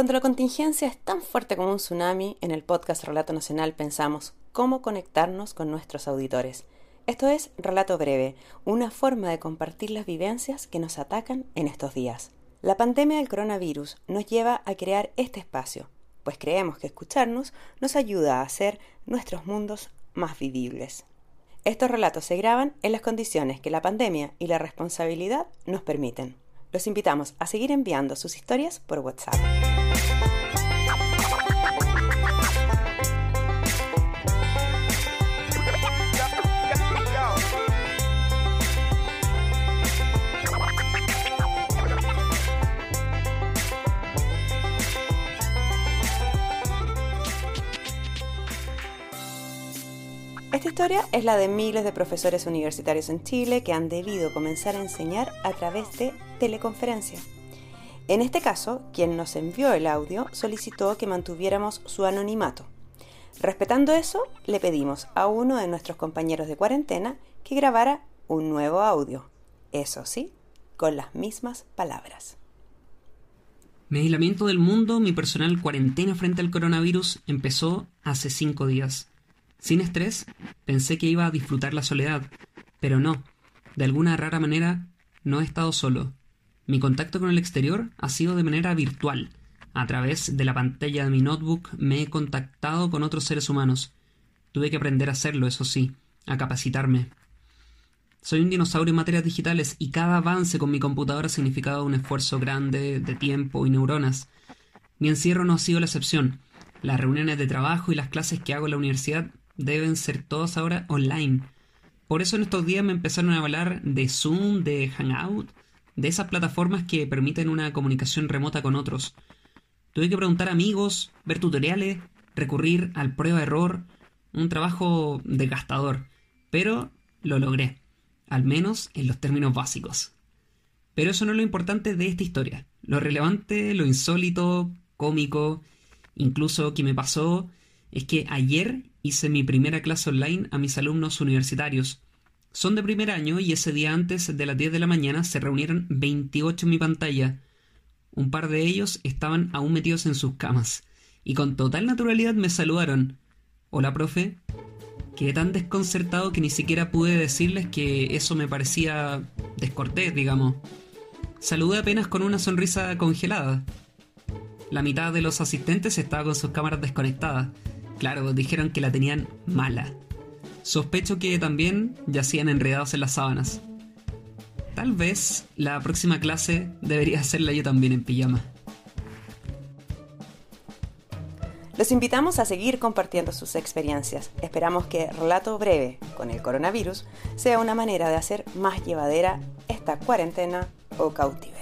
Cuando la contingencia es tan fuerte como un tsunami, en el podcast Relato Nacional pensamos cómo conectarnos con nuestros auditores. Esto es Relato Breve, una forma de compartir las vivencias que nos atacan en estos días. La pandemia del coronavirus nos lleva a crear este espacio, pues creemos que escucharnos nos ayuda a hacer nuestros mundos más vivibles. Estos relatos se graban en las condiciones que la pandemia y la responsabilidad nos permiten. Los invitamos a seguir enviando sus historias por WhatsApp. Esta historia es la de miles de profesores universitarios en Chile que han debido comenzar a enseñar a través de teleconferencia. En este caso, quien nos envió el audio solicitó que mantuviéramos su anonimato. Respetando eso, le pedimos a uno de nuestros compañeros de cuarentena que grabara un nuevo audio. Eso sí, con las mismas palabras. Mi aislamiento del mundo, mi personal cuarentena frente al coronavirus empezó hace cinco días. Sin estrés, pensé que iba a disfrutar la soledad, pero no. De alguna rara manera, no he estado solo. Mi contacto con el exterior ha sido de manera virtual. A través de la pantalla de mi notebook me he contactado con otros seres humanos. Tuve que aprender a hacerlo, eso sí, a capacitarme. Soy un dinosaurio en materias digitales y cada avance con mi computadora ha significado un esfuerzo grande de tiempo y neuronas. Mi encierro no ha sido la excepción. Las reuniones de trabajo y las clases que hago en la universidad deben ser todos ahora online. Por eso en estos días me empezaron a hablar de Zoom, de Hangout, de esas plataformas que permiten una comunicación remota con otros. Tuve que preguntar a amigos, ver tutoriales, recurrir al prueba-error, un trabajo desgastador, pero lo logré, al menos en los términos básicos. Pero eso no es lo importante de esta historia. Lo relevante, lo insólito, cómico, incluso que me pasó, es que ayer hice mi primera clase online a mis alumnos universitarios. Son de primer año y ese día antes de las 10 de la mañana se reunieron 28 en mi pantalla. Un par de ellos estaban aún metidos en sus camas y con total naturalidad me saludaron. Hola, profe. Quedé tan desconcertado que ni siquiera pude decirles que eso me parecía descortés, digamos. Saludé apenas con una sonrisa congelada. La mitad de los asistentes estaba con sus cámaras desconectadas Claro, dijeron que la tenían mala. Sospecho que también yacían enredados en las sábanas. Tal vez la próxima clase debería hacerla yo también en pijama. Los invitamos a seguir compartiendo sus experiencias. Esperamos que Relato Breve con el coronavirus sea una manera de hacer más llevadera esta cuarentena o cautiverio.